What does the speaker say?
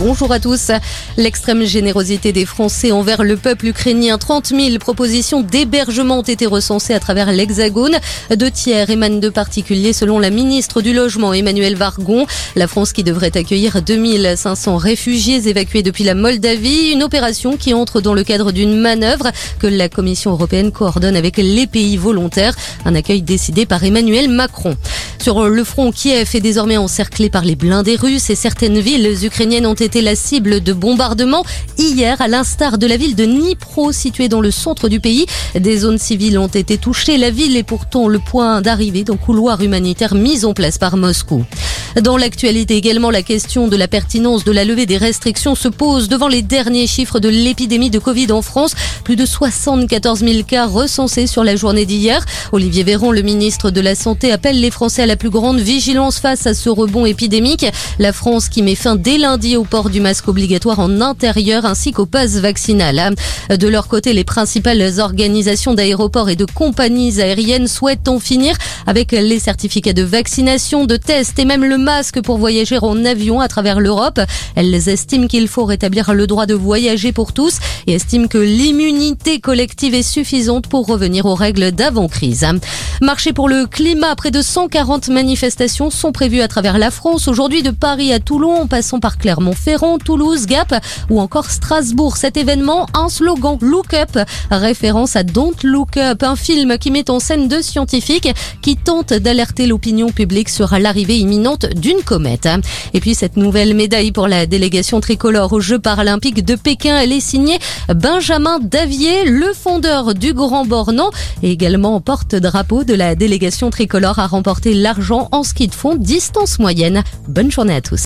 Bonjour à tous. L'extrême générosité des Français envers le peuple ukrainien. 30 000 propositions d'hébergement ont été recensées à travers l'Hexagone. Deux tiers émanent de particuliers selon la ministre du Logement Emmanuel Vargon. La France qui devrait accueillir 2500 réfugiés évacués depuis la Moldavie. Une opération qui entre dans le cadre d'une manœuvre que la Commission européenne coordonne avec les pays volontaires. Un accueil décidé par Emmanuel Macron. Sur le front, Kiev est désormais encerclé par les blindés russes et certaines villes ukrainiennes ont été la cible de bombardements. Hier, à l'instar de la ville de Dnipro, située dans le centre du pays, des zones civiles ont été touchées. La ville est pourtant le point d'arrivée d'un couloir humanitaire mis en place par Moscou. Dans l'actualité également, la question de la pertinence de la levée des restrictions se pose devant les derniers chiffres de l'épidémie de Covid en France. Plus de 74 000 cas recensés sur la journée d'hier. Olivier Véran, le ministre de la Santé, appelle les Français à la plus grande vigilance face à ce rebond épidémique. La France qui met fin dès lundi au port du masque obligatoire en intérieur ainsi qu'au pass vaccinal. De leur côté, les principales organisations d'aéroports et de compagnies aériennes souhaitent en finir avec les certificats de vaccination, de tests et même le masque pour voyager en avion à travers l'Europe. Elles estiment qu'il faut rétablir le droit de voyager pour tous et estiment que l'immunité collective est suffisante pour revenir aux règles d'avant-crise. Marché pour le climat, près de 140 manifestations sont prévues à travers la France. Aujourd'hui, de Paris à Toulon, en passant par Clermont-Ferrand, Toulouse, Gap ou encore Strasbourg. Cet événement, un slogan Look Up, référence à Don't Look Up, un film qui met en scène deux scientifiques qui tentent d'alerter l'opinion publique sur l'arrivée imminente d'une comète. Et puis cette nouvelle médaille pour la délégation tricolore aux Jeux paralympiques de Pékin, elle est signée Benjamin Davier, le fondeur du Grand Bornand et également porte-drapeau de la délégation tricolore a remporté l'argent en ski de fond distance moyenne. Bonne journée à tous.